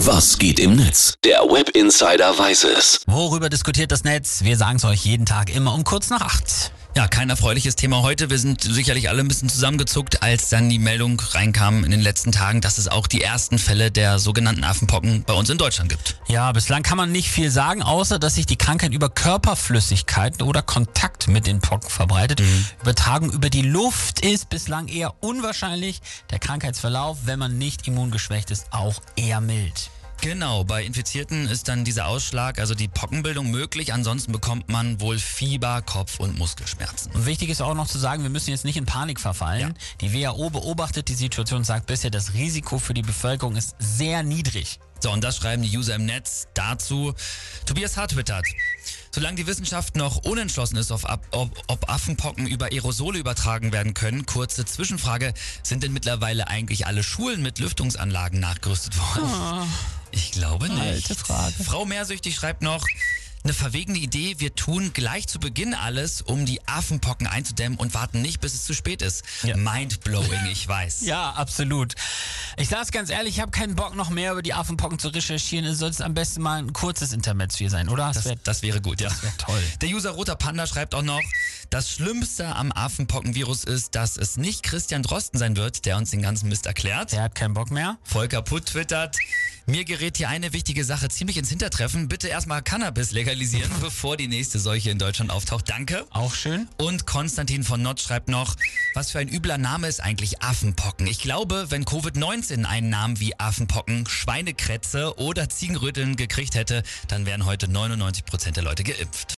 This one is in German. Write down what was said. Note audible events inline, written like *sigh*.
Was geht im Netz? Der Web Insider weiß es. Worüber diskutiert das Netz? Wir sagen es euch jeden Tag immer um kurz nach acht. Ja, kein erfreuliches Thema heute. Wir sind sicherlich alle ein bisschen zusammengezuckt, als dann die Meldung reinkam in den letzten Tagen, dass es auch die ersten Fälle der sogenannten Affenpocken bei uns in Deutschland gibt. Ja, bislang kann man nicht viel sagen, außer dass sich die Krankheit über Körperflüssigkeiten oder Kontakt mit den Pocken verbreitet. Übertragung über die Luft ist bislang eher unwahrscheinlich. Der Krankheitsverlauf, wenn man nicht immungeschwächt ist, auch eher mild. Genau, bei Infizierten ist dann dieser Ausschlag, also die Pockenbildung möglich. Ansonsten bekommt man wohl Fieber, Kopf- und Muskelschmerzen. Und wichtig ist auch noch zu sagen, wir müssen jetzt nicht in Panik verfallen. Die WHO beobachtet die Situation und sagt bisher, das Risiko für die Bevölkerung ist sehr niedrig. So, und das schreiben die User im Netz dazu. Tobias Hart twittert. Solange die Wissenschaft noch unentschlossen ist, ob, ob, ob Affenpocken über Aerosole übertragen werden können, kurze Zwischenfrage, sind denn mittlerweile eigentlich alle Schulen mit Lüftungsanlagen nachgerüstet worden? Ich glaube nicht. Alte Frage. Frau Mehrsüchtig schreibt noch, eine verwegene Idee, wir tun gleich zu Beginn alles, um die Affenpocken einzudämmen und warten nicht, bis es zu spät ist. Ja. Mindblowing, ich weiß. *laughs* Ja, absolut. Ich sage es ganz ehrlich, ich habe keinen Bock noch mehr über die Affenpocken zu recherchieren. Es sollte am besten mal ein kurzes Intermezzo hier sein, oder? Das, wär- das wäre gut, ja. wär toll. Der User Roter Panda schreibt auch noch, das Schlimmste am Affenpockenvirus ist, dass es nicht Christian Drosten sein wird, der uns den ganzen Mist erklärt. der hat keinen Bock mehr. Volker Putt twittert, mir gerät hier eine wichtige Sache ziemlich ins Hintertreffen. Bitte erstmal Cannabis legalisieren, *laughs* bevor die nächste Seuche in Deutschland auftaucht. Danke. Auch schön. Und Konstantin von Nott schreibt noch, was für ein übler Name ist eigentlich Affenpocken? Ich glaube, wenn Covid-19 einen Namen wie Affenpocken, Schweinekrätze oder Ziegenröteln gekriegt hätte, dann wären heute 99% der Leute geimpft.